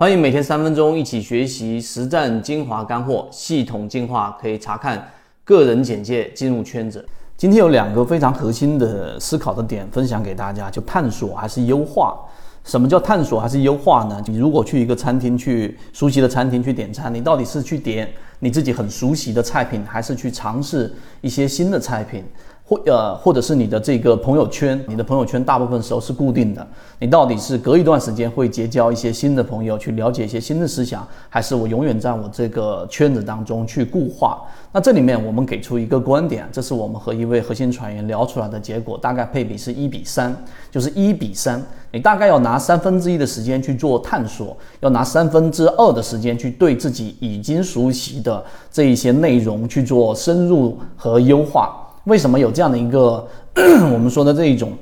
欢迎每天三分钟一起学习实战精华干货，系统进化可以查看个人简介进入圈子。今天有两个非常核心的思考的点分享给大家，就探索还是优化。什么叫探索还是优化呢？你如果去一个餐厅去熟悉的餐厅去点餐，你到底是去点你自己很熟悉的菜品，还是去尝试一些新的菜品？或呃，或者是你的这个朋友圈，你的朋友圈大部分时候是固定的，你到底是隔一段时间会结交一些新的朋友，去了解一些新的思想，还是我永远在我这个圈子当中去固化？那这里面我们给出一个观点，这是我们和一位核心船员聊出来的结果，大概配比是一比三，就是一比三，你大概要拿三分之一的时间去做探索，要拿三分之二的时间去对自己已经熟悉的这一些内容去做深入和优化。为什么有这样的一个 我们说的这一种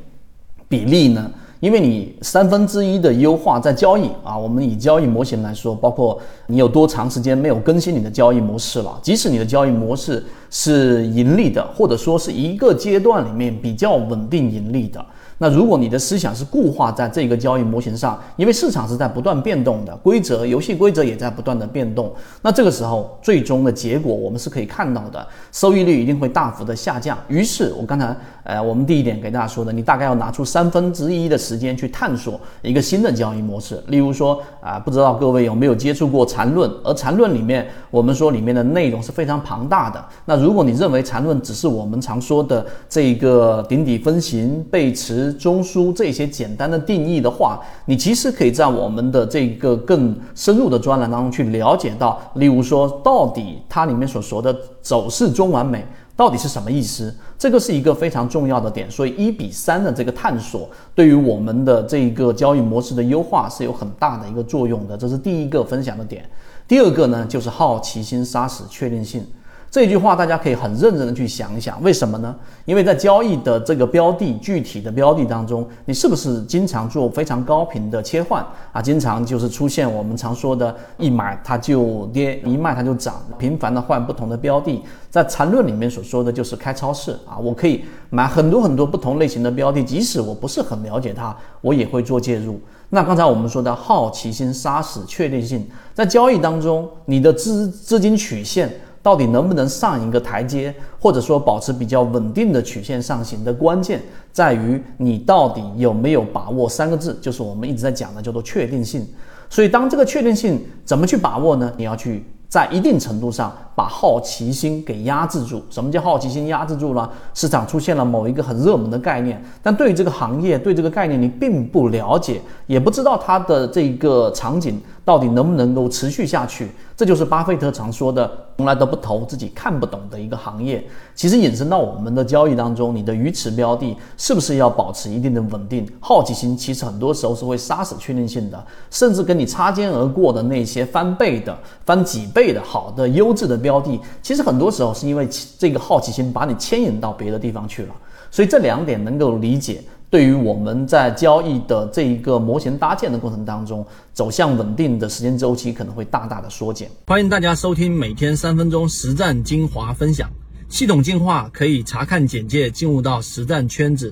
比例呢？因为你三分之一的优化在交易啊，我们以交易模型来说，包括你有多长时间没有更新你的交易模式了，即使你的交易模式是盈利的，或者说是一个阶段里面比较稳定盈利的。那如果你的思想是固化在这个交易模型上，因为市场是在不断变动的，规则、游戏规则也在不断的变动，那这个时候最终的结果我们是可以看到的，收益率一定会大幅的下降。于是，我刚才呃，我们第一点给大家说的，你大概要拿出三分之一的时间去探索一个新的交易模式。例如说啊，不知道各位有没有接触过缠论？而缠论里面，我们说里面的内容是非常庞大的。那如果你认为缠论只是我们常说的这个顶底分型、背驰。中枢这些简单的定义的话，你其实可以在我们的这个更深入的专栏当中去了解到，例如说，到底它里面所说的走势中完美到底是什么意思？这个是一个非常重要的点。所以一比三的这个探索，对于我们的这一个交易模式的优化是有很大的一个作用的。这是第一个分享的点。第二个呢，就是好奇心杀死确定性。这句话大家可以很认真的去想一想，为什么呢？因为在交易的这个标的具体的标的当中，你是不是经常做非常高频的切换啊？经常就是出现我们常说的一买它就跌，一卖它就涨，频繁的换不同的标的。在缠论里面所说的就是开超市啊，我可以买很多很多不同类型的标的，即使我不是很了解它，我也会做介入。那刚才我们说的好奇心杀死确定性，在交易当中，你的资资金曲线。到底能不能上一个台阶，或者说保持比较稳定的曲线上行的关键，在于你到底有没有把握三个字，就是我们一直在讲的叫做确定性。所以，当这个确定性怎么去把握呢？你要去。在一定程度上把好奇心给压制住。什么叫好奇心压制住了？市场出现了某一个很热门的概念，但对于这个行业、对这个概念你并不了解，也不知道它的这个场景到底能不能够持续下去。这就是巴菲特常说的，从来都不投自己看不懂的一个行业。其实引申到我们的交易当中，你的鱼池标的是不是要保持一定的稳定？好奇心其实很多时候是会杀死确定性的，甚至跟你擦肩而过的那些翻倍的、翻几倍。的好的优质的标的，其实很多时候是因为这个好奇心把你牵引到别的地方去了。所以这两点能够理解，对于我们在交易的这一个模型搭建的过程当中，走向稳定的时间周期可能会大大的缩减。欢迎大家收听每天三分钟实战精华分享，系统进化可以查看简介进入到实战圈子。